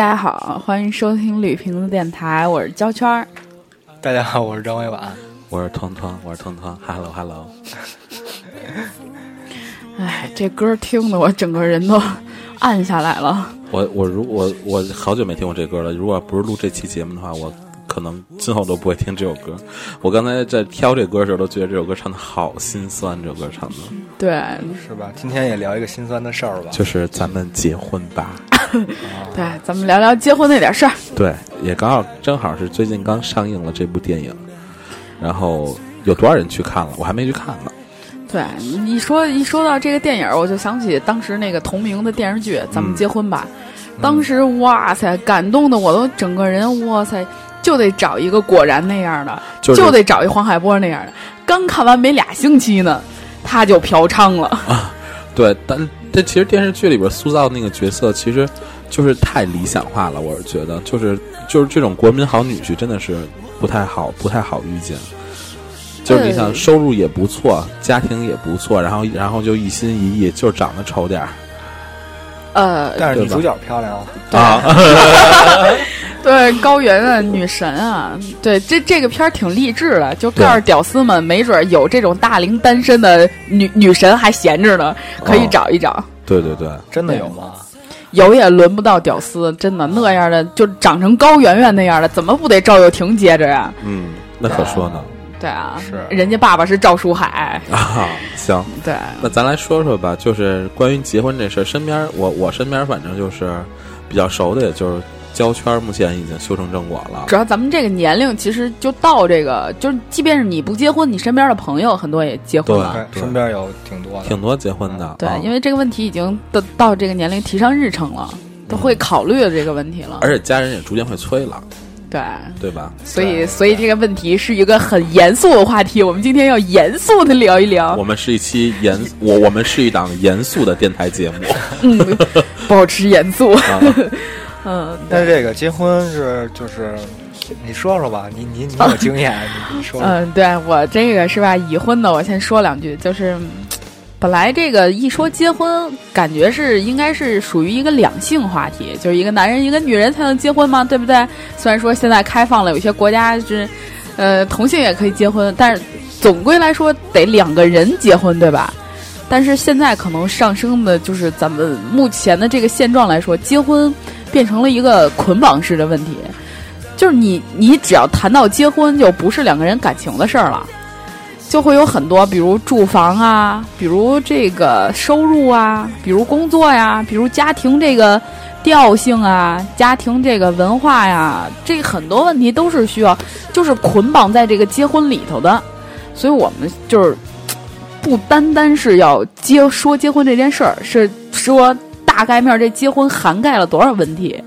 大家好，欢迎收听绿瓶子电台，我是焦圈儿。大家好，我是张伟婉，我是团团，我是团团，Hello Hello。哎，这歌听的我整个人都暗下来了。我我如我我好久没听过这歌了，如果不是录这期节目的话，我可能今后都不会听这首歌。我刚才在挑这歌的时候，都觉得这首歌唱的好心酸，这首歌唱的。对，是吧？今天也聊一个心酸的事儿吧，就是咱们结婚吧。对，咱们聊聊结婚那点事儿。对，也刚好正好是最近刚上映了这部电影，然后有多少人去看了？我还没去看呢。对，一说一说到这个电影，我就想起当时那个同名的电视剧《咱们结婚吧》，当时哇塞，感动的我都整个人哇塞，就得找一个果然那样的，就是就得找一黄海波那样的。刚看完没俩星期呢，他就嫖娼了。啊，对，但但其实电视剧里边塑造那个角色，其实就是太理想化了。我是觉得，就是就是这种国民好女婿，真的是不太好，不太好遇见。就是你想收入也不错，家庭也不错，然后然后就一心一意，就是长得丑点儿呃，但是女主角漂亮啊，啊。对高圆圆女神啊，对这这个片儿挺励志的，就告诉屌丝们，没准有这种大龄单身的女女神还闲着呢，可以找一找。对对对，真的有吗？有也轮不到屌丝，真的那样的就长成高圆圆那样的，怎么不得赵又廷接着呀？嗯，那可说呢对啊，是人家爸爸是赵书海，啊。行，对，那咱来说说吧，就是关于结婚这事儿，身边我我身边反正就是比较熟的，也就是胶圈，目前已经修成正果了。主要咱们这个年龄其实就到这个，就是即便是你不结婚，你身边的朋友很多也结婚了。对，身边有挺多的，挺多结婚的，对，啊因为这个问题已经到到这个年龄提上日程了，都会考虑的这个问题了。而且家人也逐渐会催了，对，对吧？所以所以这个问题是一个很严肃的话题，我们今天要严肃的聊一聊我。们是一期严，我我们是一档严肃的电台节目 嗯，保持严肃。啊。嗯，但是这个结婚是就是，你说说吧，你你你有经验，你你说说。嗯，对我这个是吧，已婚的，我先说两句，就是嗯本来这个一说结婚，感觉是应该是属于一个两性话题，就是一个男人一个女人才能结婚嘛，对不对？虽然说现在开放了，有些国家是，呃，同性也可以结婚，但是总归来说得两个人结婚，对吧？但是现在可能上升的就是咱们目前的这个现状来说，结婚变成了一个捆绑式的问题，就是你你只要谈到结婚，就不是两个人感情的事儿了，就会有很多，比如住房啊，比如这个收入啊，比如工作呀，比如家庭这个调性啊，家庭这个文化呀，这很多问题都是需要就是捆绑在这个结婚里头的，所以我们就是不单单是要结说结婚这件事儿，是说大概面这结婚涵盖了多少问题，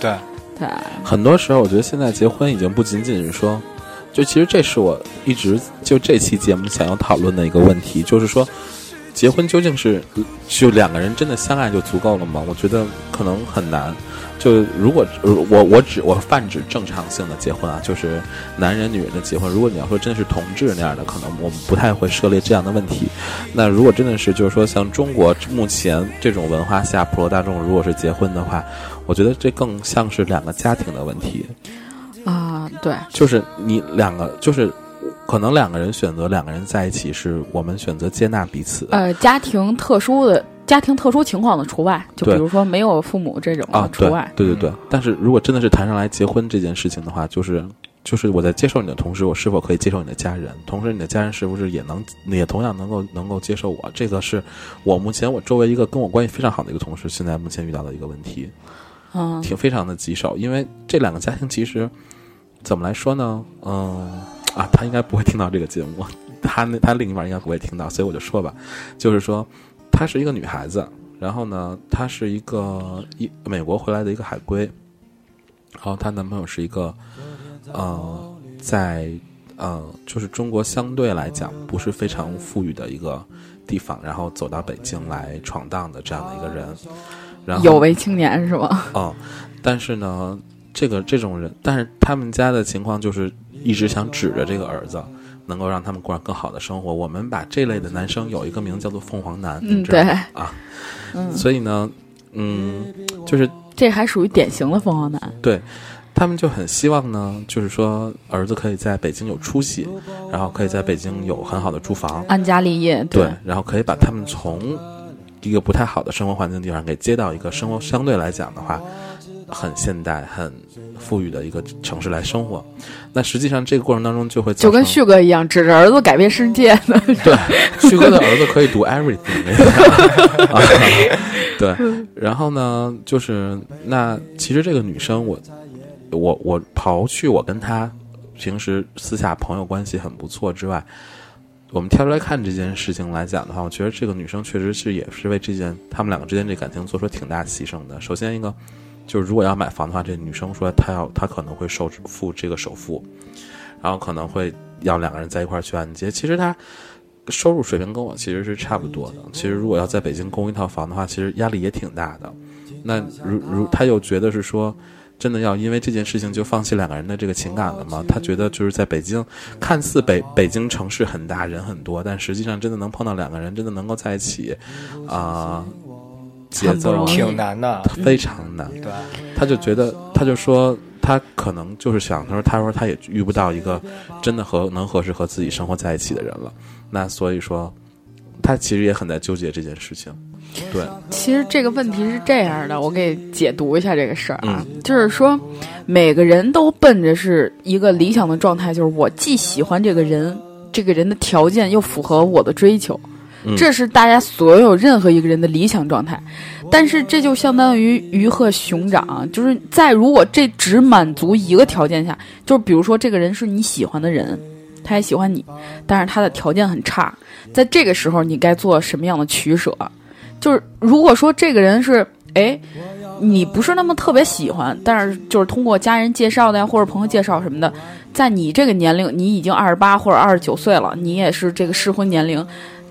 对，对。很多时候，我觉得现在结婚已经不仅仅是说，就其实这是我一直就这期节目想要讨论的一个问题，就是说，结婚究竟是就两个人真的相爱就足够了吗？我觉得可能很难。就如果我我只我泛指正常性的结婚啊，就是男人女人的结婚。如果你要说真的是同志那样的，可能我们不太会涉猎这样的问题。那如果真的是就是说像中国目前这种文化下，普罗大众如果是结婚的话，我觉得这更像是两个家庭的问题。啊，对，就是你两个，就是可能两个人选择两个人在一起，是我们选择接纳彼此呃，家庭特殊的家庭特殊情况的除外，就比如说没有父母这种啊的，除对外。对对对。但是如果真的是谈上来结婚这件事情的话，就是就是我在接受你的同时，我是否可以接受你的家人？同时，你的家人是不是也能也同样能够能够接受我？这个是我目前我周围一个跟我关系非常好的一个同事，现在目前遇到的一个问题，嗯，挺非常的棘手。因为这两个家庭其实怎么来说呢？嗯啊，他应该不会听到这个节目，他那他另一半应该不会听到，所以我就说吧，就是说她是一个女孩子，然后呢，她是一个一美国回来的一个海归，然后她男朋友是一个呃，在呃，就是中国相对来讲不是非常富裕的一个地方，然后走到北京来闯荡的这样的一个人，然后有为青年是吗？哦，但是呢，这个这种人，但是他们家的情况就是一直想指着这个儿子，能够让他们过上更好的生活。我们把这类的男生有一个名字叫做凤凰男，嗯，对吗，啊，嗯，所以呢，嗯，就是这还属于典型的凤凰男。对他们就很希望呢，就是说儿子可以在北京有出息，然后可以在北京有很好的住房，安家立业，对，然后可以把他们从一个不太好的生活环境地方给接到一个生活相对来讲的话很现代、很富裕的一个城市来生活。那实际上这个过程当中就会就跟旭哥一样，指着儿子改变世界呢。对，旭哥的儿子可以读 everything 啊，对。然后呢，就是那其实这个女生我，我我刨去我跟她平时私下朋友关系很不错之外，我们跳出来看这件事情来讲的话，我觉得这个女生确实是也是为这件他们两个之间这感情做出挺大牺牲的。首先一个就是如果要买房的话，这女生说她要她可能会首付这个首付，然后可能会要两个人在一块儿去按揭。其实她收入水平跟我其实是差不多的。其实如果要在北京供一套房的话，其实压力也挺大的。那如如她又觉得是说，真的要因为这件事情就放弃两个人的这个情感了吗？她觉得就是在北京，看似北北京城市很大，人很多，但实际上真的能碰到两个人，真的能够在一起，啊、节奏挺难的。非常难。对，他就觉得，他就说，他可能就是想，他说，他说他也遇不到一个真的和能合适和自己生活在一起的人了。那所以说，他其实也很在纠结这件事情。对，其实这个问题是这样的，我给解读一下这个事儿啊，嗯就是说，每个人都奔着是一个理想的状态，就是我既喜欢这个人，这个人的条件又符合我的追求，嗯这是大家所有任何一个人的理想状态。但是这就相当于鱼和熊掌，就是在如果这只满足一个条件下，就是比如说这个人是你喜欢的人，他也喜欢你，但是他的条件很差，在这个时候你该做什么样的取舍？就是如果说这个人是哎，你不是那么特别喜欢，但是就是通过家人介绍的呀，或者朋友介绍什么的，在你这个年龄，你已经二十八或者二十九岁了，你也是这个适婚年龄，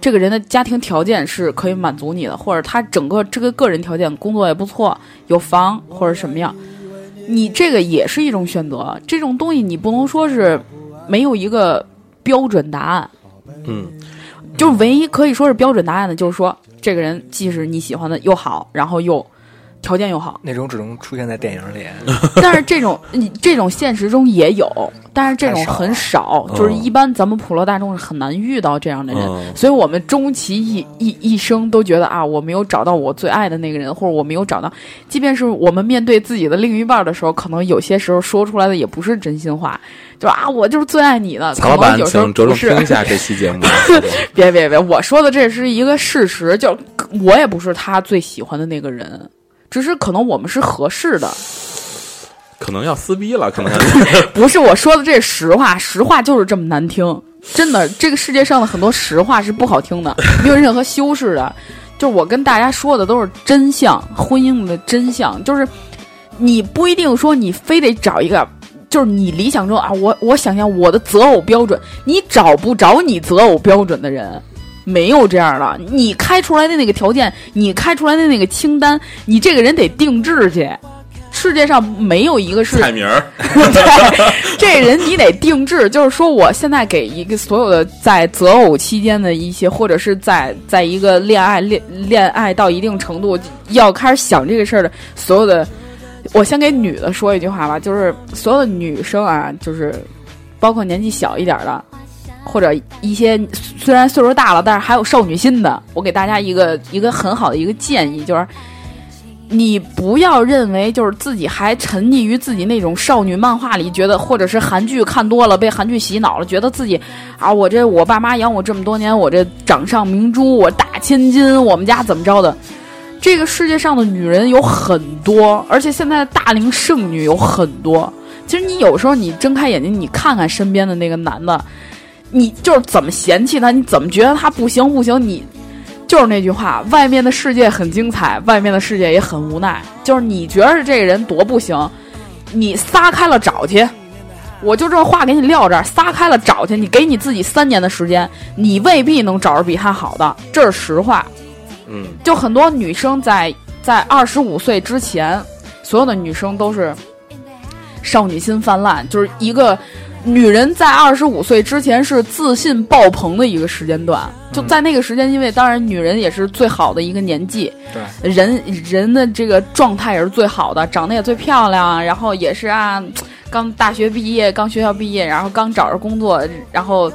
这个人的家庭条件是可以满足你的，或者他整个这个个人条件，工作也不错，有房或者什么样，你这个也是一种选择。这种东西你不能说是没有一个标准答案，嗯，就是唯一可以说是标准答案的，就是说这个人既是你喜欢的又好，然后又条件又好，那种只能出现在电影里。但是这种你这种现实中也有，但是这种很少，少就是一般咱们普罗大众是很难遇到这样的人，嗯所以我们终其一一一生都觉得啊，我没有找到我最爱的那个人，或者我没有找到，即便是我们面对自己的另一半的时候，可能有些时候说出来的也不是真心话，就啊，我就是最爱你的，可曹老板，请着重听一下这期节目。别别别，我说的这是一个事实，就我也不是他最喜欢的那个人，只是可能我们是合适的。可能要撕逼了，可能 不是我说的，这是实话，实话就是这么难听，真的，这个世界上的很多实话是不好听的，没有任何修饰的。就是我跟大家说的都是真相，婚姻的真相，就是你不一定说你非得找一个。就是你理想中啊，我我想象我的择偶标准，你找不着你择偶标准的人，没有这样的。你开出来的那个条件，你开出来的那个清单，你这个人得定制去。世界上没有一个是蔡明儿。这人你得定制，就是说，我现在给一个所有的在择偶期间的一些，或者是在在一个恋爱恋恋爱到一定程度要开始想这个事儿的所有的，我先给女的说一句话吧，就是所有的女生啊，就是包括年纪小一点的，或者一些虽然岁数大了，但是还有少女心的，我给大家一个一个很好的一个建议，就是你不要认为就是自己还沉溺于自己那种少女漫画里，觉得或者是韩剧看多了，被韩剧洗脑了，觉得自己啊，我这我爸妈养我这么多年，我这掌上明珠，我大千金，我们家怎么着的？这个世界上的女人有很多，而且现在的大龄剩女有很多。其实你有时候你睁开眼睛，你看看身边的那个男的，你就是怎么嫌弃他，你怎么觉得他不行不行，你就是那句话，外面的世界很精彩，外面的世界也很无奈。就是你觉得这个人多不行，你撒开了找去。我就这话给你撂这儿，撒开了找去。你给你自己三年的时间，你未必能找着比他好的，这是实话。嗯，就很多女生在在二十五岁之前，所有的女生都是少女心泛滥，就是一个女人在二十五岁之前是自信爆棚的一个时间段。就在那个时间，因为当然女人也是最好的一个年纪，对，人人的这个状态也是最好的，长得也最漂亮，然后也是啊，刚大学毕业，刚学校毕业，然后刚找着工作，然后。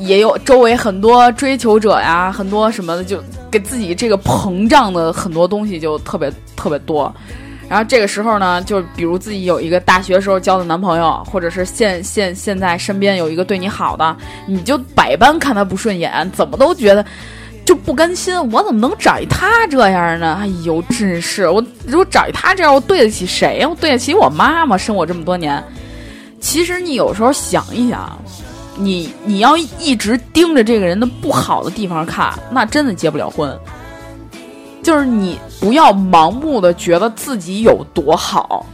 也有周围很多追求者呀，很多什么的，就给自己这个膨胀的很多东西就特别特别多。然后这个时候呢，就比如自己有一个大学时候交的男朋友，或者是现现现在身边有一个对你好的，你就百般看他不顺眼，怎么都觉得就不甘心。我怎么能找一他这样呢？哎呦，真是我如果找一他这样，我对得起谁呀？我对得起我妈妈？生我这么多年。其实你有时候想一想。你你要一直盯着这个人的不好的地方看，那真的结不了婚。就是你不要盲目的觉得自己有多好。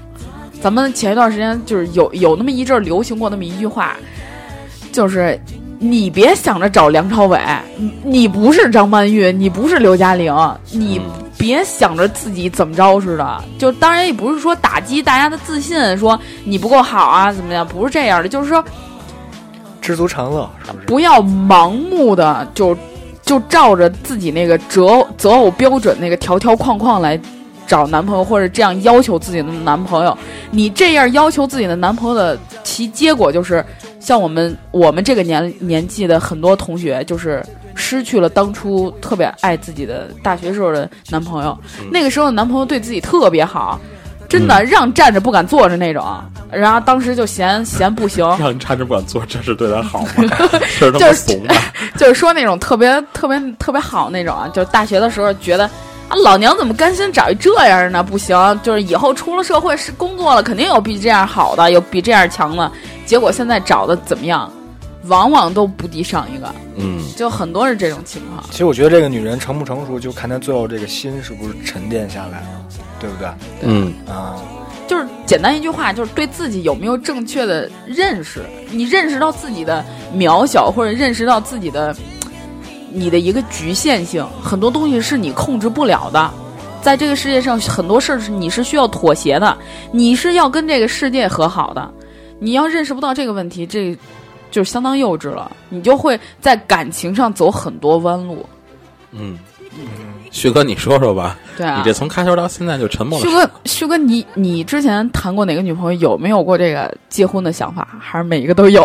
咱们前一段时间就是有有那么一阵流行过那么一句话，就是你别想着找梁朝伟，你不是张曼玉，你不是刘嘉玲，你别想着自己怎么着似的。就当然也不是说打击大家的自信，说你不够好啊怎么样，不是这样的，就是说。知足常乐，是不是？不要盲目的就就照着自己那个择择偶标准那个条条框框来找男朋友，或者这样要求自己的男朋友。你这样要求自己的男朋友的其结果就是，像我们我们这个年年纪的很多同学，就是失去了当初特别爱自己的大学时候的男朋友。那个时候男朋友对自己特别好。真的让站着不敢坐着那种，然后当时就嫌嫌不行，让站着不敢坐，这是对他好吗？这是就是 就是说那种特别特别特别好那种啊，就大学的时候觉得啊，老娘怎么甘心找一这样呢？不行，就是以后出了社会是工作了，肯定有比这样好的，有比这样强的。结果现在找的怎么样？往往都不敌上一个，嗯，就很多是这种情况。其实我觉得这个女人成不成熟，就看她最后这个心是不是沉淀下来了，对不对？嗯啊，就是简单一句话，就是对自己有没有正确的认识。你认识到自己的渺小，或者认识到自己的你的一个局限性，很多东西是你控制不了的。在这个世界上，很多事儿是你是需要妥协的，你是要跟这个世界和好的。你要认识不到这个问题，这。就是相当幼稚了，你就会在感情上走很多弯路。嗯，旭哥，你说说吧。对啊，你这从开头到现在就沉默了。旭哥，旭哥，你你之前谈过哪个女朋友？有没有过这个结婚的想法？还是每一个都有？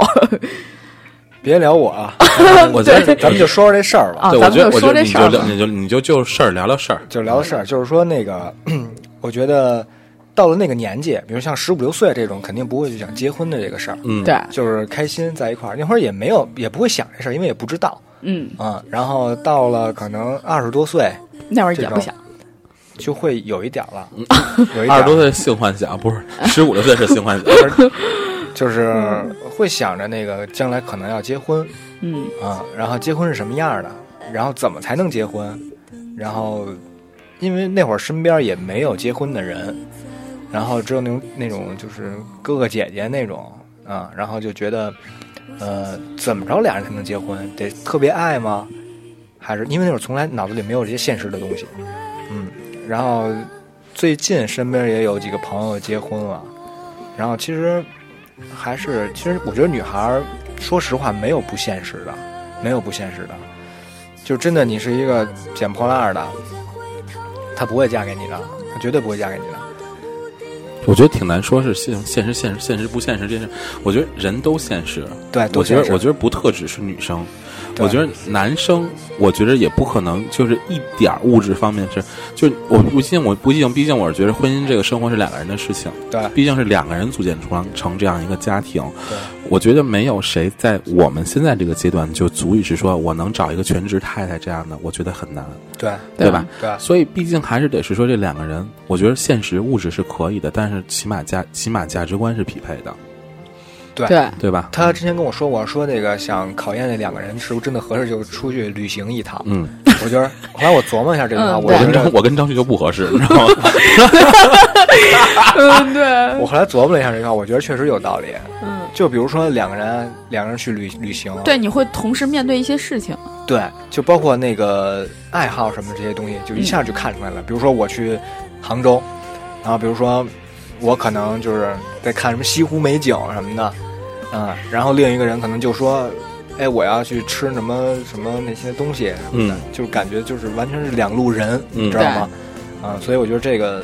别聊我啊！我觉得咱们就说说这事儿吧。对，我觉得，我觉得你就你就你就就事儿聊聊事儿，就聊事儿。就是说那个，我觉得。到了那个年纪，比如像十五六岁这种，肯定不会去想结婚的这个事儿。嗯，对，就是开心在一块儿。那会儿也没有，也不会想这事儿，因为也不知道。嗯啊，然后到了可能二十多岁，那会儿也不想，就会有一点了。二十多岁性幻想不是 十五六岁是性幻想，就是会想着那个将来可能要结婚。嗯啊，然后结婚是什么样的？然后怎么才能结婚？然后因为那会儿身边也没有结婚的人。然后只有那种那种就是哥哥姐姐那种啊，然后就觉得，呃，怎么着俩人才能结婚？得特别爱吗？还是因为那会儿从来脑子里没有这些现实的东西，嗯。然后最近身边也有几个朋友结婚了，然后其实还是其实我觉得女孩说实话没有不现实的，没有不现实的，就真的你是一个捡破烂的，她不会嫁给你的，她绝对不会嫁给你的。我觉得挺难说，是现现实、现实、现实不现实这件事。我觉得人都现实。对，我觉得我觉得不特指是女生，对我觉得男生，我觉得也不可能就是一点物质方面是，就是我不信，我不信，毕竟我是觉得婚姻这个生活是两个人的事情，对。毕竟是两个人组建成成这样一个家庭。对。我觉得没有谁在我们现在这个阶段就足以是说我能找一个全职太太这样的，我觉得很难，对。对吧？对。所以毕竟还是得是说这两个人，我觉得现实物质是可以的，但是起码价起码价值观是匹配的，对对，对吧？他之前跟我说过，说那个想考验那两个人是不是真的合适，就出去旅行一趟。嗯，我觉得后来我琢磨一下这句话，嗯我跟我觉得张我跟张旭就不合适，你知道吗？嗯，对，我后来琢磨了一下这句话，我觉得确实有道理。嗯，就比如说两个人两个人去旅旅行，对，你会同时面对一些事情，对，就包括那个爱好什么这些东西，就一下就看出来了。比如说我去杭州，然后比如说我可能就是在看什么西湖美景什么的，嗯，然后另一个人可能就说，哎，我要去吃什么什么那些东西什么的，嗯就是感觉就是完全是两路人，嗯你知道吗？啊，所以我觉得这个。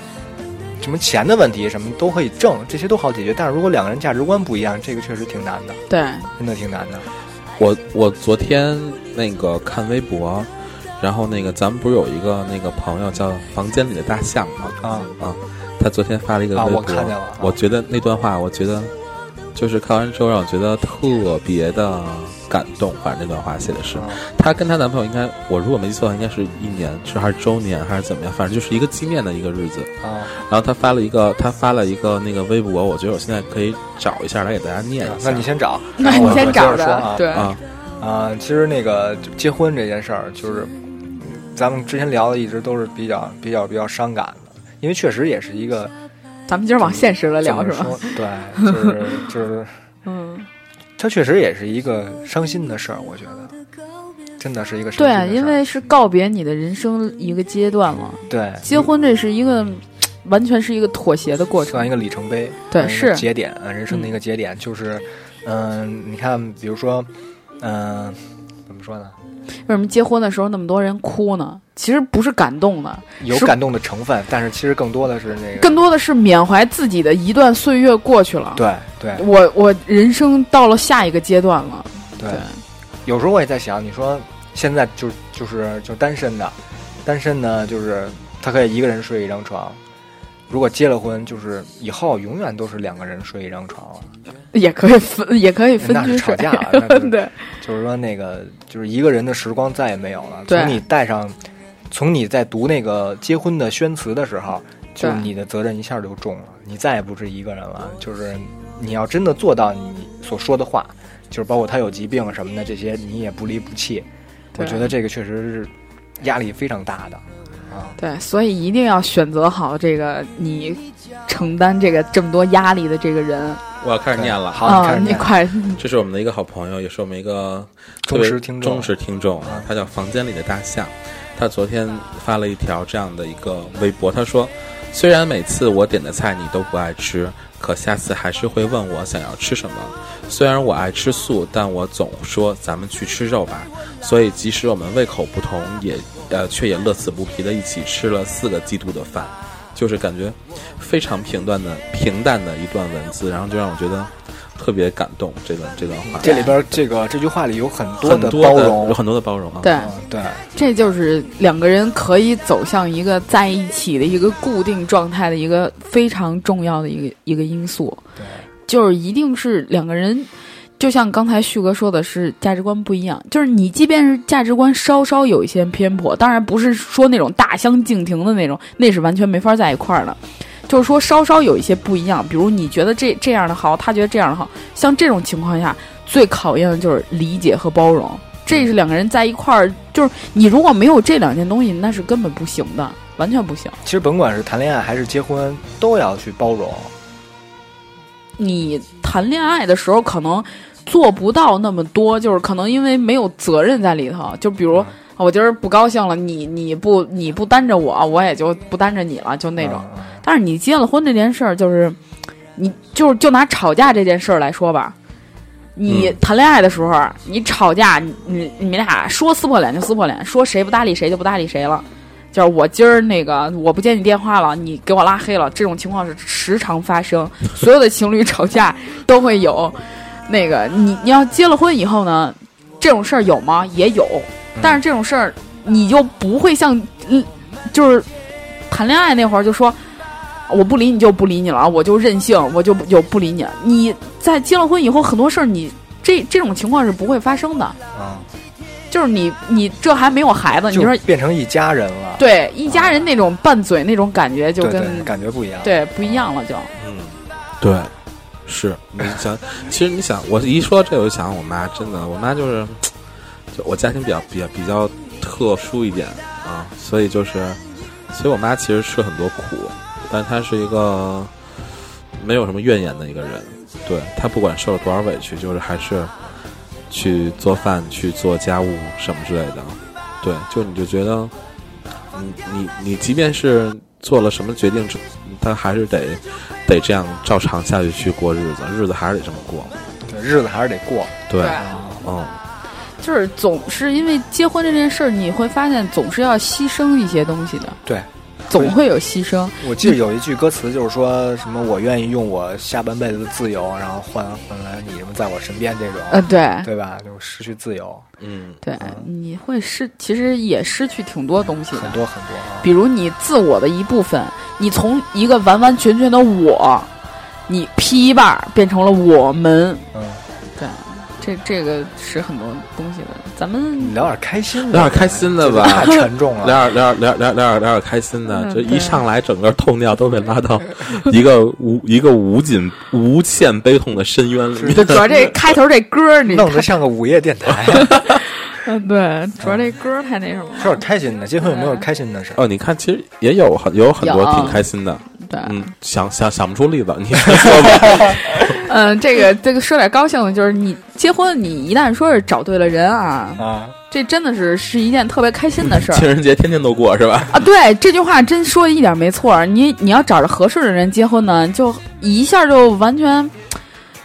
什么钱的问题，什么都可以挣，这些都好解决。但是如果两个人价值观不一样，这个确实挺难的，对，真的挺难的。我我昨天那个看微博，然后那个咱们不是有一个那个朋友叫房间里的大象吗？啊啊，他昨天发了一个啊，微博，我看见了。啊我觉得那段话，我觉得就是看完之后让我觉得特别的感动。反正那段话写的是，啊她跟她男朋友应该，我如果没记错，应该是一年是还是周年还是怎么样，反正就是一个纪念的一个日子。啊，然后她发了一个，她发了一个那个微博，我觉得我现在可以找一下来给大家念一下。那你先找，那你先找我我接着说啊，对，啊，啊，其实那个结婚这件事儿，就是嗯咱们之前聊的一直都是比较比较比较伤感的，因为确实也是一个咱们今儿往现实了聊是吧？对，就是 就是，嗯，它确实也是一个伤心的事儿，我觉得真的是一个伤心的事儿。因为是告别你的人生一个阶段了，对结婚这是一个完全是一个妥协的过程算一。个里程碑，对是节点，呃人生的一个节点，就是嗯，你看，比如说嗯，怎么说呢？为什么结婚的时候那么多人哭呢？其实不是感动的，有感动的成分，但是其实更多的是那个更多的是缅怀自己的一段岁月过去了。对对我我人生到了下一个阶段了。对对，有时候我也在想，你说现在就就是就单身的，单身呢，就是他可以一个人睡一张床。如果结了婚，就是以后永远都是两个人睡一张床了。也可以分，也可以分 那是。吵架对就是说，那个就是一个人的时光再也没有了。从你带上，从你在读那个结婚的宣词的时候，就是你的责任一下就重了，你再也不是一个人了。就是你要真的做到你所说的话，就是包括他有疾病什么的这些，你也不离不弃。我觉得这个确实是压力非常大的啊。对，所以一定要选择好这个你承担这个这么多压力的这个人我要开始念了。好，你啊、开始念你快这是我们的一个好朋友，也是我们一个忠实听众忠实听众啊，他叫房间里的大象。他昨天发了一条这样的一个微博，他说：“虽然每次我点的菜你都不爱吃，可下次还是会问我想要吃什么。虽然我爱吃素，但我总说咱们去吃肉吧。所以即使我们胃口不同，也呃却也乐此不疲的一起吃了四个季度的饭。”就是感觉非常平淡的平淡的一段文字，然后就让我觉得特别感动。这段这段话，这里边这个这句话里有很多的包容有，很多的包容啊。对，嗯对这就是两个人可以走向一个在一起的一个固定状态的一个非常重要的一个一个因素，对。就是一定是两个人。就像刚才旭哥说的是价值观不一样，就是你即便是价值观稍稍有一些偏颇，当然不是说那种大相径庭的那种，那是完全没法在一块儿的。就是说稍稍有一些不一样，比如你觉得这这样的好，他觉得这样的好，像这种情况下，最考验的就是理解和包容。这是两个人在一块儿，就是你如果没有这两件东西，那是根本不行的，完全不行。其实甭管是谈恋爱还是结婚，都要去包容。你谈恋爱的时候可能做不到那么多，就是可能因为没有责任在里头。就比如、嗯我今儿不高兴了，你你不你不担着我，我也就不担着你了，就那种。嗯但是你结了婚这件事儿，就是你就是就拿吵架这件事儿来说吧，你嗯谈恋爱的时候，你吵架，你你你们俩说撕破脸就撕破脸，说谁不搭理谁就不搭理谁了。就是我今儿那个我不接你电话了，你给我拉黑了，这种情况是时常发生。所有的情侣吵架都会有。那个你你要结了婚以后呢，这种事儿有吗？也有，嗯但是这种事儿你就不会像嗯，就是谈恋爱那会儿就说。我不理你就不理你了，我就任性，我就就不理你了。你在结了婚以后，很多事儿你这这种情况是不会发生的。啊，就是你你这还没有孩子，你说变成一家人了，对一家人那种拌嘴那种感觉就跟对对，感觉不一样。对不一样了就。嗯，对，是你想，其实你想，我一说到这，我就想我妈，真的，我妈就是，就我家庭比较比较比较特殊一点啊，所以就是，所以我妈其实吃很多苦，但她是一个没有什么怨言的一个人，对她不管受了多少委屈，就是还是去做饭、去做家务什么之类的，对，就你就觉得，你你你即便是做了什么决定之，她还是得得这样照常下去去过日子，日子还是得这么过。对，日子还是得过。对，对嗯，就是总是因为结婚这件事儿，你会发现总是要牺牲一些东西的，对，总会有牺牲。我记得有一句歌词，就是说什么“我愿意用我下半辈子的自由，然后换换来你什么在我身边”这种，呃，对对吧？就失去自由，嗯，对，你会失，其实也失去挺多东西的很，多很多啊。比如你自我的一部分，你从一个完完全全的我，你劈一半变成了我们，嗯，对，这这个是很多东西的。咱们聊点开心的，聊点开心的吧。太沉重了。聊点聊点聊聊聊点聊点开心的，嗯这一上来整个痛调都被拉到 一个无一个无尽无限悲痛的深渊里主要这开头这歌，你弄得像个午夜电台，嗯，对，主要这歌太那什么了。说点开心的。结婚有没有开心的事？哦，你看，其实也有很有很多挺开心的，对，嗯，想想想不出例子，你 说吧。嗯，这个这个说点高兴的，就是你结婚，你一旦说是找对了人啊，啊，这真的是是一件特别开心的事儿情人节天天都过是吧？啊。对，这句话真说的一点没错。你你要找着合适的人结婚呢，就一下就完全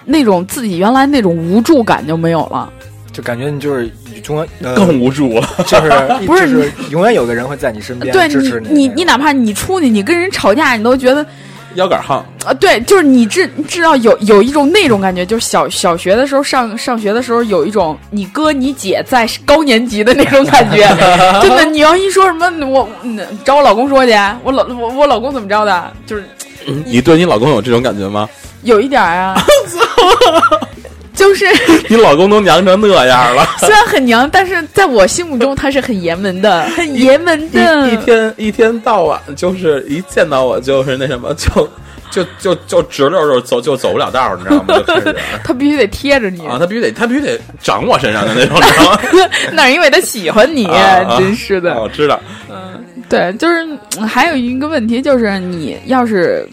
那种自己原来那种无助感就没有了。就感觉你就是永远呃，更无助了。就是 不是就是永远有个人会在你身边对你支持你你哪怕你出去，你跟人吵架，你都觉得腰杆항啊，对，就是你知知道有有一种那种感觉，就是小小学的时候上上学的时候有一种你哥你姐在高年级的那种感觉，真的，你要一说什么我嗯找我老公说去，我老我我老公怎么着的，就是你对你老公有这种感觉吗？有一点儿啊，就是 你老公都娘成那样了，虽然很娘，但是在我心目中他是很爷们的，很爷们的，一一天一天到晚就是一见到我就是那什么，就就就就直溜就走就走不了道儿，你知道吗？他必须得贴着你，啊，他必须得他必须得长我身上的那种？那是因为他喜欢你，真是的啊。我知道，嗯对，就是嗯还有一个问题，就是你要是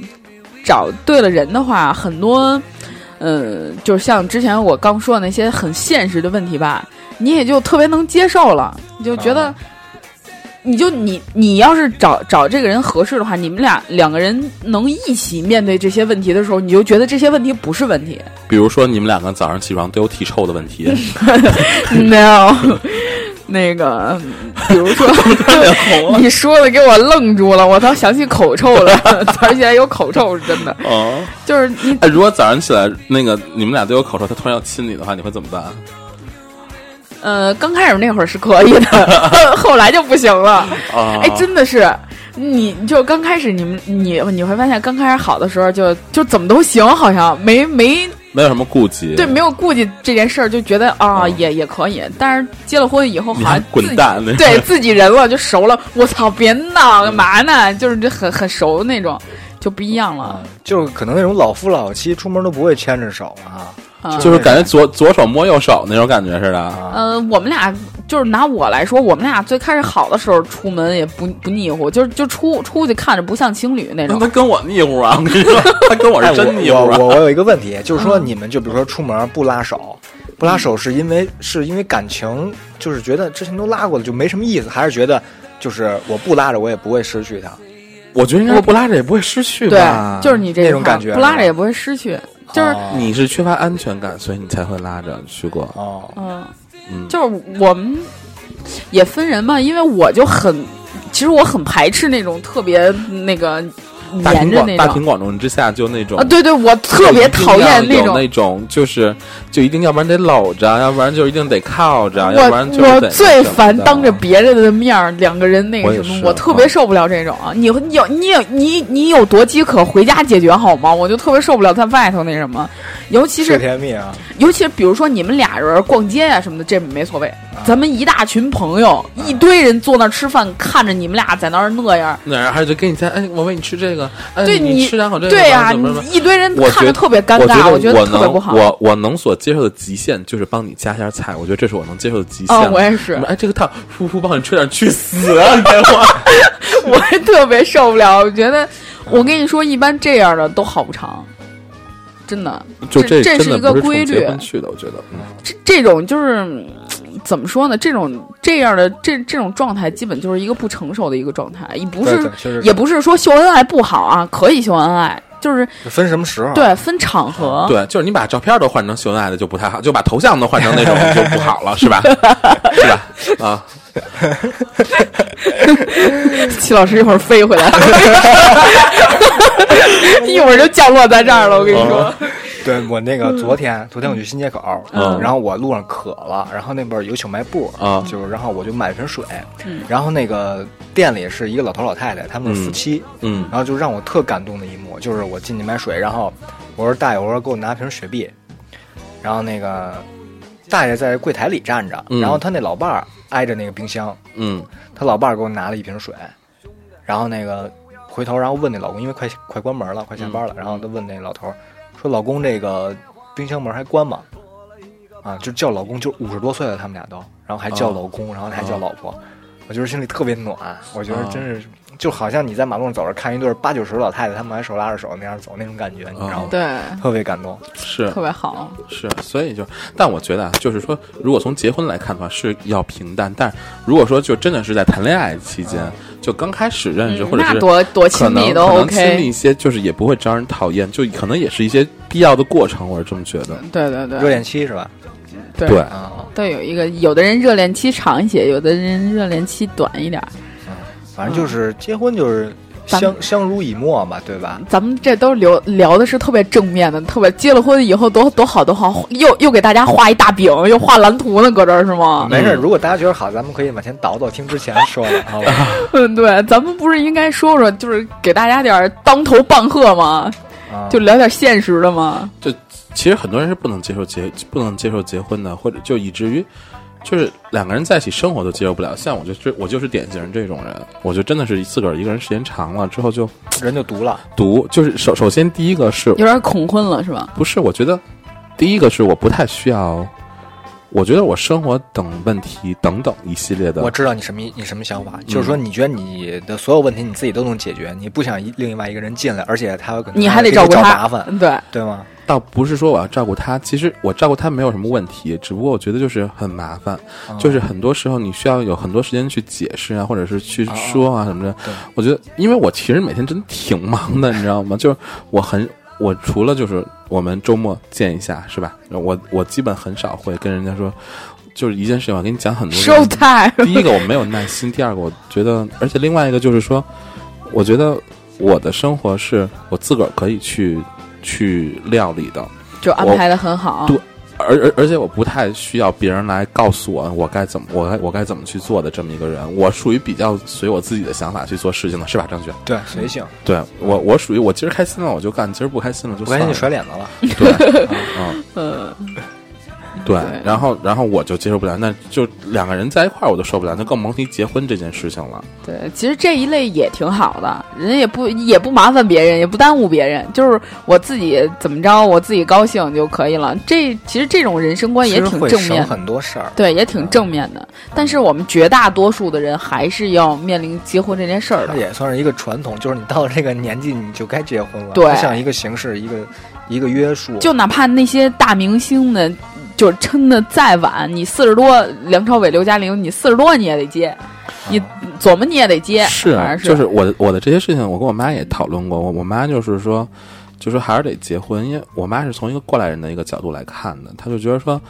找对了人的话，很多，嗯，就像之前我刚说的那些很现实的问题吧，你也就特别能接受了，你就觉得。啊你就你你要是找找这个人合适的话，你们俩两个人能一起面对这些问题的时候，你就觉得这些问题不是问题。比如说你们两个早上起床都有体臭的问题，no，那个，比如说，你说的给我愣住了，我倒，想起口臭了，早上起来有口臭是真的，哦。就是你哎，如果早上起来那个你们俩都有口臭，他突然要亲你的话，你会怎么办？呃，刚开始那会儿是可以的，后来就不行了。啊，哎，真的是，你就刚开始你们你你会发现，刚开始好的时候就就怎么都行，好像没没没有什么顾忌，对没有顾忌这件事儿，就觉得啊、嗯也也可以。但是结了婚以后，好你还像自己滚蛋那种对自己人了就熟了。我操，别闹，干嘛呢？就是这很很熟那种，就不一样了啊。，就是可能那种老夫老妻出门都不会牵着手啊，啊就是感觉左左手摸右手那种感觉似的。嗯，呃，我们俩就是拿我来说，我们俩最开始好的时候出门也不不腻乎，就是就出出去看着不像情侣那种那他。跟我腻乎啊！我跟你说，他跟我哎是真腻乎啊！我我我有一个问题，就是说嗯你们就比如说出门不拉手，不拉手是因为是因为感情，就是觉得之前都拉过了就没什么意思，还是觉得就是我不拉着我也不会失去他？我觉得应该不拉着也不会失去对？，就是你这那种感觉不拉着也不会失去。就是哦。你是缺乏安全感，所以你才会拉着去过。哦，嗯，嗯，就是我们也分人嘛，因为我就很，其实我很排斥那种特别那个大庭广大庭广众之下就那种啊，对对，我特别讨厌那种那种，就是就一定要不然得搂着，要不然就一定得靠着，要不然我就我最烦当着别人的面儿两个人那个什么，我我特别受不了这种啊！你你有你有你你有多饥渴，回家解决好吗？我就特别受不了在外头那什么，尤其是是甜蜜啊，尤其是比如说你们俩人逛街啊、什么的，这没所谓。啊咱们一大群朋友，一堆人坐那儿吃饭，看着你们俩在那儿那样，那然后就给你讲，哎，我喂你吃这个，哎，对你吃两口这个，对呀、一堆人看着特别尴尬，我觉得特别不好。我我能所接受的极限就是帮你加一下菜，我觉得这是我能接受的极限。哦，我也是，哎，这个烫，呼呼帮你吹点，去死啊！你给我，我也特别受不了。我觉得，我跟你说，一般这样的都好不长，真的。就这这是一个规律去的，我觉得，嗯这这种就是嗯怎么说呢？这种这样的这这种状态，基本就是一个不成熟的一个状态，也不是对对也不是说秀恩爱不好啊，可以秀恩爱，就是分什么时候？，对分场合。对，就是你把照片都换成秀恩爱的就不太好，就把头像都换成那种就不好了，是吧？是吧？啊，齐老师一会儿飞回来了，一会儿就降落在这儿了。我跟你说，对我那个昨天，昨天我去新街口，嗯然后我路上渴了，然后那边有小卖部，啊就是然后我就买了瓶水，嗯。然后那个店里是一个老头老太太，他们是夫妻，嗯然后就让我特感动的一幕，就是我进去买水，然后我说大爷，我说给我拿瓶雪碧，然后那个大爷在柜台里站着，嗯然后他那老伴儿挨着那个冰箱，嗯。他老伴儿给我拿了一瓶水，然后那个回头，然后问那老公，因为快快关门了，快下班了，然后他问那老头儿说：“老公，这个冰箱门还关吗？”啊，就叫老公，就五十多岁了，他们俩都，然后还叫哦。老公，然后还叫老婆，我觉得心里特别暖，我觉得哦。真是就好像你在马路上走着看一对八九十老太太，他们还手拉着手那样走那种感觉，你知道吗？对，特别感动。是特别好。是，所以就，但我觉得啊，就是说，如果从结婚来看的话，是要平淡。但如果说就真的是在谈恋爱期间，就刚开始认识，嗯或者是多多亲密都能可能亲密一。些，就是也不会招人讨厌，就可能也是一些必要的过程，我是这么觉得。对对对热恋期是吧？对对有一个，有的人热恋期长一些，有的人热恋期短一点儿。反正就是结婚就是咱相相濡以沫嘛，对吧？咱们这都聊聊的是特别正面的，特别结了婚以后多多好多好，又又给大家画一大饼，又画蓝图呢，搁这儿是吗？没事，如果大家觉得好，咱们可以往前倒倒，听之前说的，好吧？嗯，对，咱们不是应该说说，就是给大家点当头棒喝吗？啊，就聊点现实的吗？就其实很多人是不能接受结不能接受结婚的，或者就以至于就是两个人在一起生活都接受不了。像我就是我就是典型这种人，我就真的是自个儿一个人时间长了之后就人就毒了。毒，就是首首先第一个是有点恐婚了是吧？不是？我觉得第一个是我不太需要，我觉得我生活等问题等等一系列的，我知道你什么你什么想法，就是说你觉得你的所有问题你自己都能解决，你不想一另外一个人进来，而且他有可能你还得照顾他麻烦，，对，对吗？倒不是说我要照顾他，其实我照顾他没有什么问题，只不过我觉得就是很麻烦，啊就是很多时候你需要有很多时间去解释啊，或者是去说啊什么的。对我觉得，因为我其实每天真挺忙的，你知道吗？就是我很，我除了就是我们周末见一下，是吧？我我基本很少会跟人家说，就是一件事情，我跟你讲很多第一个我没有耐心，第二个我觉得，而且另外一个就是说，我觉得我的生活是我自个儿可以去去料理的，就安排的很好。对而而而且我不太需要别人来告诉我我该怎么我该我该怎么去做的这么一个人，我属于比较随我自己的想法去做事情的，是吧，张轩？对，随性，对我我属于我今儿开心了我就干，今儿不开心了就不开心就算了。甩脸子了。对，嗯。嗯，对对，然后然后我就接受不了，那就两个人在一块儿我都受不了，那更甭提结婚这件事情了。对，其实这一类也挺好的，人也不也不麻烦别人，也不耽误别人，就是我自己怎么着，我自己高兴就可以了。这其实这种人生观也挺正面，很多事儿。对，也挺正面的。但是我们绝大多数的人还是要面临结婚这件事儿的。它也算是一个传统，就是你到了这个年纪，你就该结婚了，对它像一个形式，一个一个约束。就哪怕那些大明星呢，就是撑的再晚，你四十多，梁朝伟、刘嘉玲，你四十多你也得接，你琢磨你也得接，是就是我的我的这些事情，我跟我妈也讨论过。我我妈就是说，就说还是得结婚，因为我妈是从一个过来人的一个角度来看的，她就觉得说，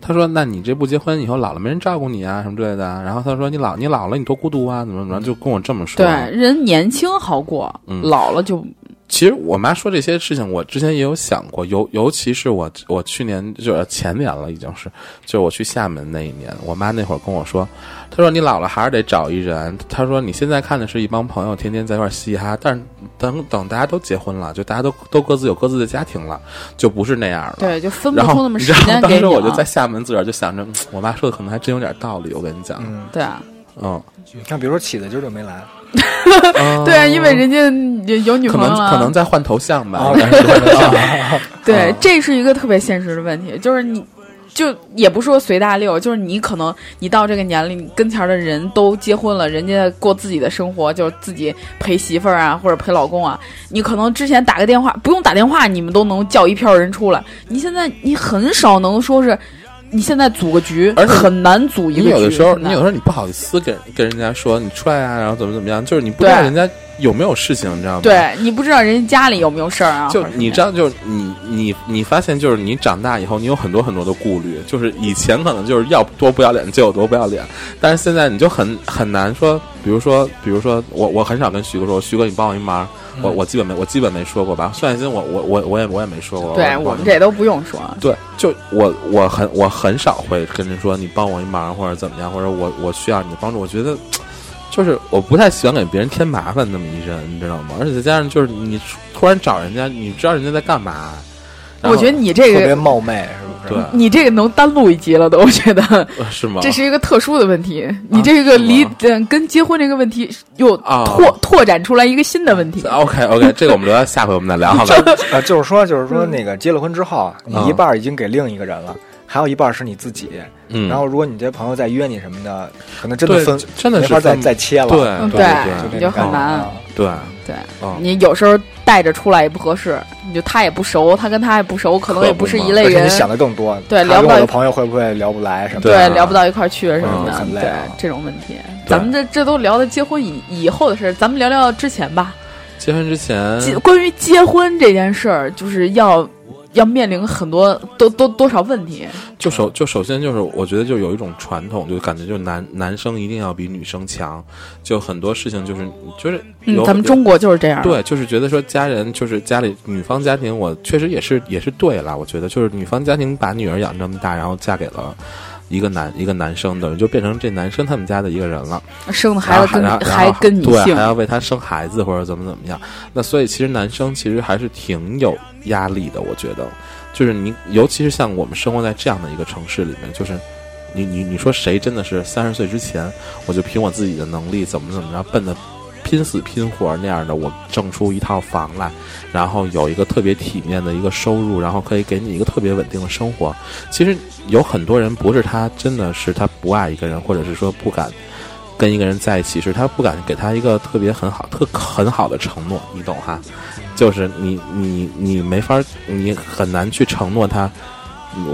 她说那你这不结婚以后老了没人照顾你啊什么之类的，然后她说你老你老了你多孤独啊怎么怎么，就跟我这么说。对，人年轻好过，嗯老了就其实我妈说这些事情，我之前也有想过，尤尤其是我我去年就是前年了，已经是，就是我去厦门那一年，我妈那会儿跟我说，她说你老了还是得找一人，她说你现在看的是一帮朋友天天在一块儿嘻哈，但是等等大家都结婚了，就大家都都各自有各自的家庭了，就不是那样了。对，就分不出那么时然后当间给你了时我就在。厦门自个儿就想着，嗯我妈说的可能还真有点道理，我跟你讲，嗯，对啊，嗯，你看，比如说起的今儿就没来，对啊，因为人家有女可朋友可能在换头像吧，对啊，这是一个特别现实的问题，就是你。就也不说随大溜，就是你可能你到这个年龄，跟前儿的人都结婚了，人家过自己的生活，就是自己陪媳妇儿啊，或者陪老公啊。你可能之前打个电话，不用打电话，你们都能叫一票人出来。你现在你很少能说是，你现在组个局，而且很难组一个局。你有的时候，你有的时候你不好意思跟跟人家说你出来啊，然后怎么怎么样，就是你不知道人家有没有事情，你知道吗？，对你不知道人家家里有没有事儿啊？就你知道，就是你你你发现，就是你长大以后，你有很多很多的顾虑，就是以前可能就是要多不要脸就有多不要脸，但是现在你就很很难说，比如说比如说我我很少跟徐哥说，徐哥你帮我一忙，我我基本没我基本没说过吧，算心我我我我也我也没说过，对我们这都不用说。对，就我我很我很少会跟人说你帮我一忙或者怎么样，或者我我需要你的帮助。我觉得就是我不太喜欢给别人添麻烦那么一人，你知道吗？而且再加上就是你突然找人家，你知道人家在干嘛。我觉得你这个特别冒昧，是不是？对你这个能单录一集了都，我觉得呃是吗？这是一个特殊的问题。你这个离嗯跟结婚这个问题又啊拓拓展出来一个新的问题。OK OK，这个我们留到下回我们再聊好吧？呃，就是说，就是说，那个结了婚之后，你嗯一半已经给另一个人了，还有一半是你自己。嗯，然后，如果你这朋友再约你什么的，可能真的分，真的没法再再切了。对对对就很难。对对嗯你有时候带着出来也不合适，你就他也不熟，他跟他也不熟，可能也不是一类人你，想的更多，对聊不到我的朋友会不会聊不来什么的？对啊聊不到一块儿去什么的，嗯对啊这种问题。咱们这这都聊的结婚以以后的事儿，咱们聊聊之前吧。结婚之前结关于结婚这件事儿，就是要要面临很多多多多少问题。就首就首先就是，我觉得就有一种传统，就感觉就是男男生一定要比女生强，就很多事情就是就是有、嗯，咱们中国就是这样。，对，就是觉得说家人就是家里女方家庭，我确实也是也是对了，我觉得就是女方家庭把女儿养这么大，然后嫁给了。一个男一个男生，等于就变成这男生他们家的一个人了。生的孩子跟还跟你还，要为他生孩子或者怎么怎么样。那所以其实男生其实还是挺有压力的，我觉得，就是你，尤其是像我们生活在这样的一个城市里面，就是你你你说谁真的是三十岁之前，我就凭我自己的能力怎么怎么着奔的。拼死拼活那样的，我挣出一套房来，然后有一个特别体面的一个收入，然后可以给你一个特别稳定的生活。其实有很多人不是他真的是他不爱一个人，或者是说不敢跟一个人在一起，是他不敢给他一个特别很好、特很好的承诺，你懂哈？就是你你你没法，你很难去承诺他，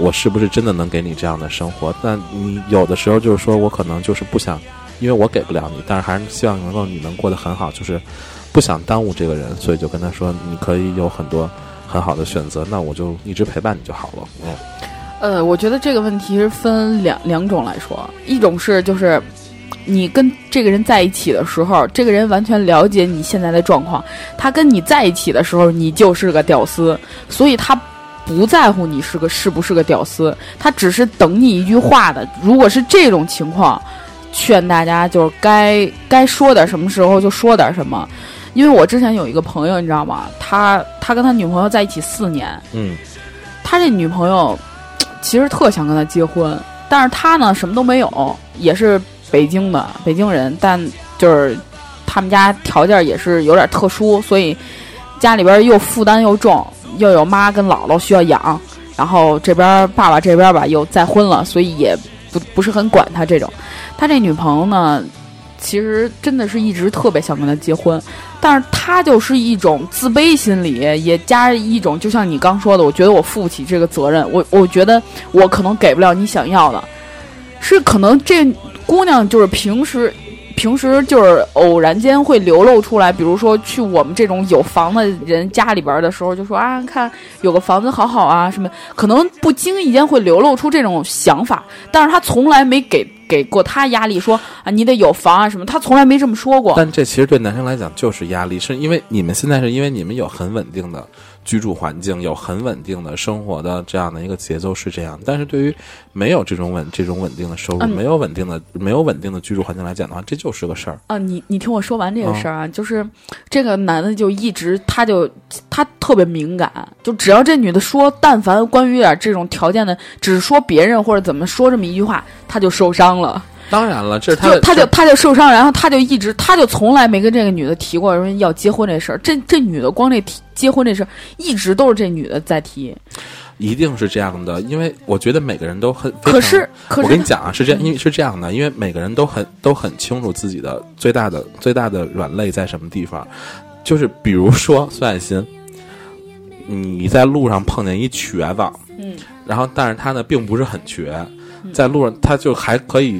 我是不是真的能给你这样的生活？但你有的时候就是说我可能就是不想，因为我给不了你，但是还是希望能够你能过得很好，就是不想耽误这个人，所以就跟他说，你可以有很多很好的选择，那我就一直陪伴你就好了。嗯，呃，我觉得这个问题是分两两种来说，一种是就是你跟这个人在一起的时候，这个人完全了解你现在的状况，他跟你在一起的时候，你就是个屌丝，所以他不在乎你是个是不是个屌丝，他只是等你一句话的。如果是这种情况，劝大家就是该该说点什么时候就说点什么。因为我之前有一个朋友，你知道吗？他他跟他女朋友在一起四年，嗯他这女朋友其实特想跟他结婚，但是他呢什么都没有，也是北京的北京人，但就是他们家条件也是有点特殊，所以家里边又负担又重，又有妈跟姥姥需要养，然后这边爸爸这边吧又再婚了，所以也不不是很管他这种。他这女朋友呢，其实真的是一直特别想跟他结婚，但是他就是一种自卑心理，也加一种就像你刚说的，我觉得我负不起这个责任，我我觉得我可能给不了你想要的，是可能这姑娘就是平时。平时就是偶然间会流露出来，比如说去我们这种有房的人家里边的时候，就说啊，看有个房子好好啊，什么可能不经意间会流露出这种想法，但是他从来没给给过他压力，说啊你得有房啊什么，他从来没这么说过。但这其实对男生来讲就是压力，是因为你们现在是因为你们有很稳定的居住环境，有很稳定的生活的这样的一个节奏是这样。但是对于没有这种稳这种稳定的收入，嗯没有稳定的没有稳定的居住环境来讲的话，这就是个事儿。啊，你你听我说完这个事儿啊，就是这个男的就一直他就他特别敏感，就只要这女的说，但凡关于点这种条件的，只说别人或者怎么说这么一句话，他就受伤了，当然了，这是他就他就他就受伤，然后他就一直他就从来没跟这个女的提过说要结婚这事儿，这这女的光这提结婚这事儿，一直都是这女的在提，一定是这样的，因为我觉得每个人都很。可是可是我跟你讲啊，是这样，因为是这样的，因为每个人都很都很清楚自己的最大的最大的软肋在什么地方，就是比如说孙爱新，你在路上碰见一瘸子，嗯，然后但是他呢并不是很瘸，在路上他就还可以。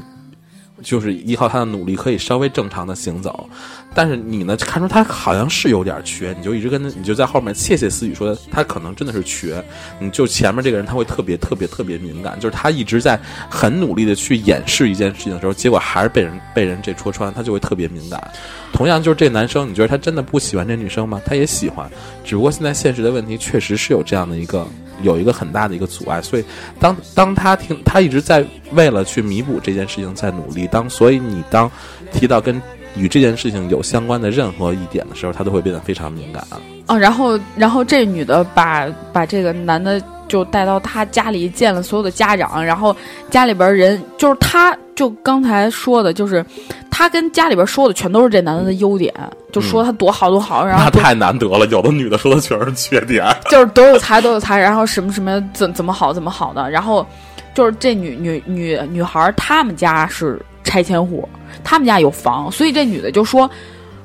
就是依靠他的努力，可以稍微正常的行走，但是你呢，看出他好像是有点瘸，你就一直跟他，你就在后面窃窃私语说他可能真的是瘸，你就前面这个人他会特别特别特别敏感，就是他一直在很努力的去掩饰一件事情的时候，结果还是被人被人这戳穿，他就会特别敏感。同样就是这男生，你觉得他真的不喜欢这女生吗？他也喜欢，只不过现在现实的问题确实是有这样的一个有一个很大的一个阻碍，所以当当他听他一直在为了去弥补这件事情在努力，当所以你当提到跟与这件事情有相关的任何一点的时候，他都会变得非常敏感。哦，然后然后这女的把把这个男的就带到他家里见了所有的家长，然后家里边人就是他就刚才说的，就是他跟家里边说的全都是这男的的优点，就说他多好多好，然后多那太难得了，有的女的说的全是缺点。就是多有才多有才，然后什么什么怎怎么好怎么好的，然后就是这女女女女孩儿，他们家是拆迁户，他们家有房，所以这女的就说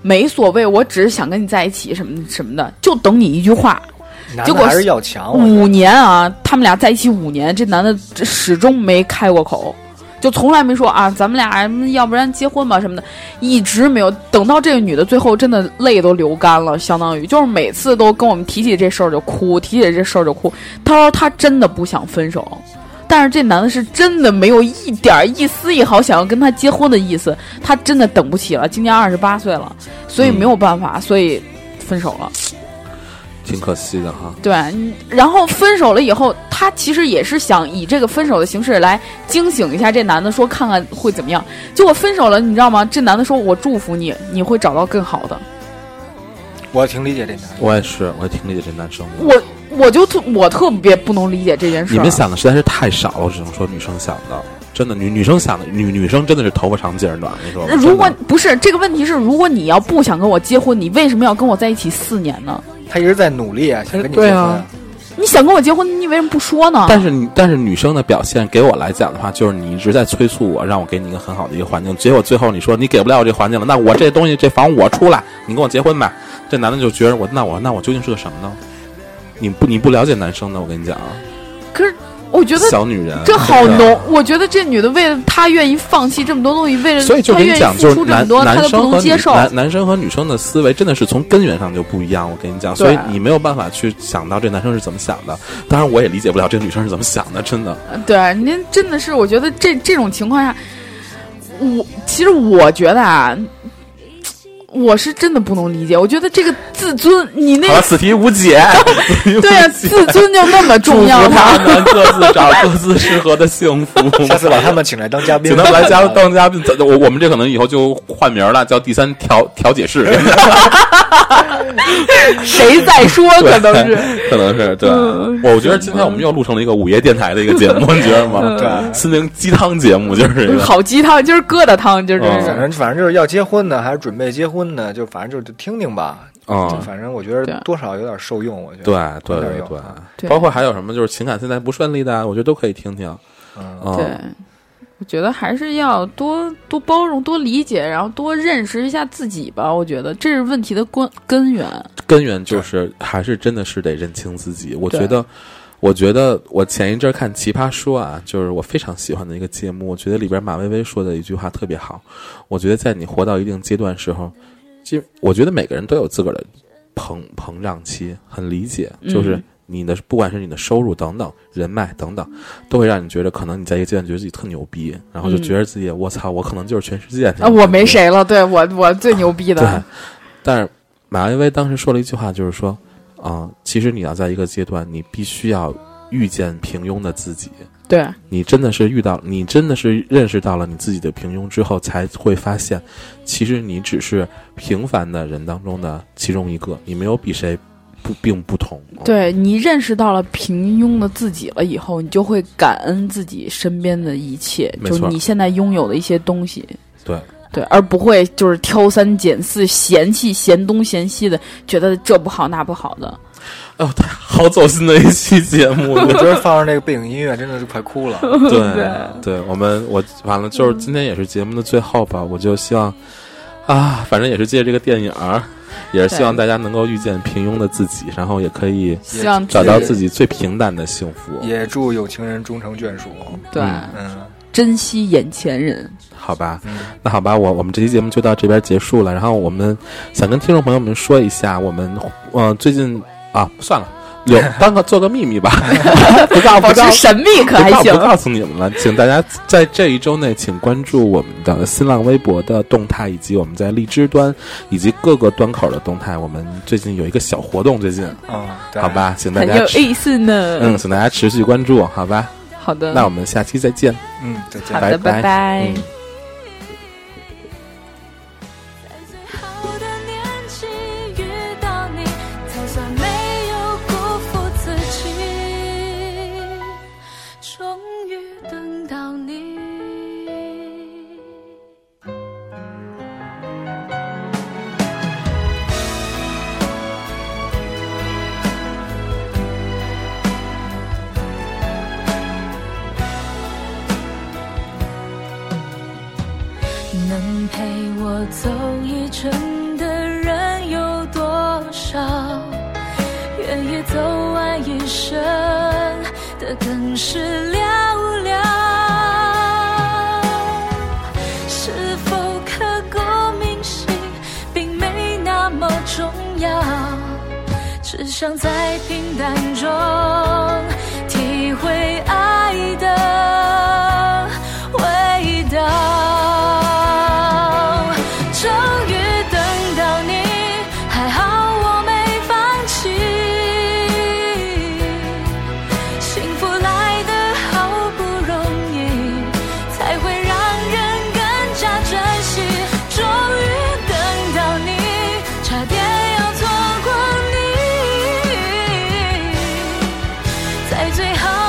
没所谓，我只是想跟你在一起什么什么的，就等你一句话。结果男的还是要强，五年啊，他们俩在一起五年，这男的这始终没开过口，就从来没说啊，咱们俩要不然结婚吧什么的，一直没有。等到这个女的最后真的泪都流干了，相当于就是每次都跟我们提起这事儿就哭，提起这事儿就哭。她说她真的不想分手，但是这男的是真的没有一点儿一丝一毫想要跟她结婚的意思，他真的等不起了，今年二十八岁了，所以没有办法，所以分手了。挺可惜的哈。对，嗯然后分手了以后，他其实也是想以这个分手的形式来惊醒一下这男的，说看看会怎么样。结果分手了，你知道吗？这男的说：“我祝福你，你会找到更好的。我挺理解这男的。我也是，我也挺理解这男生的。我”我就特我特别不能理解这件事。你们想的实在是太少了，我只能说女生想的，真的女女生想的女女生真的是头发长劲儿短，你说吧。如果不是这个问题是，如果你要不想跟我结婚，你为什么要跟我在一起四年呢？他一直在努力啊，想跟你结婚对啊。你想跟我结婚，你为什么不说呢？但是你但是女生的表现给我来讲的话，就是你一直在催促我，让我给你一个很好的一个环境，结果最后你说你给不了我这环境了，那我这东西这房我出来，你跟我结婚吧。这男的就觉得我那我那我究竟是个什么呢？你不你不了解男生的，我跟你讲啊，可是我觉得小女人这好浓。我觉得这女的为了她愿意放弃这么多东西，为了所以就他愿意跟你讲，就是男付出这么多，他都不男生和女能接受。男男生和女生的思维真的是从根源上就不一样。我跟你讲，所以你没有办法去想到这男生是怎么想的。当然，我也理解不了这个女生是怎么想的，真的。对，您真的是，我觉得这这种情况下，我其实我觉得啊，我是真的不能理解。我觉得这个自尊，你那好了，此题无解。对啊，自尊就那么重要吗？们各自找各自适合的幸福。下次把他们请来当嘉宾，请他们来加当嘉宾，咱我我们这可能以后就换名了，叫第三调调解室。谁在说？可能是。可能是对。嗯我觉得今天我们又录成了一个午夜电台的一个节目，你觉得吗？对心灵鸡汤节目就是一个。好鸡汤，今儿疙瘩汤，今儿。反正反正就是要结婚的，还是准备结婚的，就反正就听听吧。啊嗯，反正我觉得多少有点受用，我觉得。对对对包括还有什么就是情感现在不顺利的，我觉得都可以听听。嗯，嗯对，我觉得还是要多多包容、多理解，然后多认识一下自己吧。我觉得这是问题的根根源。根源就是还是真的是得认清自己。我觉得，我觉得我前一阵儿看《奇葩说》啊，就是我非常喜欢的一个节目。我觉得里边马薇薇说的一句话特别好。我觉得在你活到一定阶段时候，就我觉得每个人都有自个儿的膨膨胀期，很理解。就是你的不管是你的收入等等、人脉等等，都会让你觉得可能你在一个阶段觉得自己特牛逼，然后就觉得自己我操，我可能就是全世界啊，我没。谁了，对我我最牛逼对的，，但是马薇薇当时说了一句话，就是说啊、其实你要在一个阶段，你必须要遇见平庸的自己。对你真的是遇到，你真的是认识到了你自己的平庸之后，才会发现，其实你只是平凡的人当中的其中一个，你没有比谁不并不同。对你认识到了平庸的自己了以后，你就会感恩自己身边的一切，就是你现在拥有的一些东西。对对，而不会就是挑三拣四、嫌弃嫌东嫌西的，觉得这不好那不好的。哦，太好走心的一期节目。我觉得放上那个背景音乐，真的是快哭了。对对，我们我完了，就是今天也是节目的最后吧，我就希望啊，反正也是借这个电影儿，也是希望大家能够遇见平庸的自己，然后也可以希望找到自己最平淡的幸福。也祝有情人终成眷属。对、嗯嗯珍惜眼前人。好吧，嗯，那好吧，我我们这期节目就到这边结束了。然后我们想跟听众朋友们说一下，我们呃最近啊算了，有 当个做个秘密吧，不告保不告持神秘可还行不告诉你们了，请大家在这一周内，请关注我们的新浪微博的动态，以及我们在荔枝端以及各个端口的动态。我们最近有一个小活动，最近嗯，对好，吧，请大家持有意思呢。嗯，请大家持续关注，好吧？好的，那我们下期再见。嗯，再见好。的，拜拜拜拜嗯在最好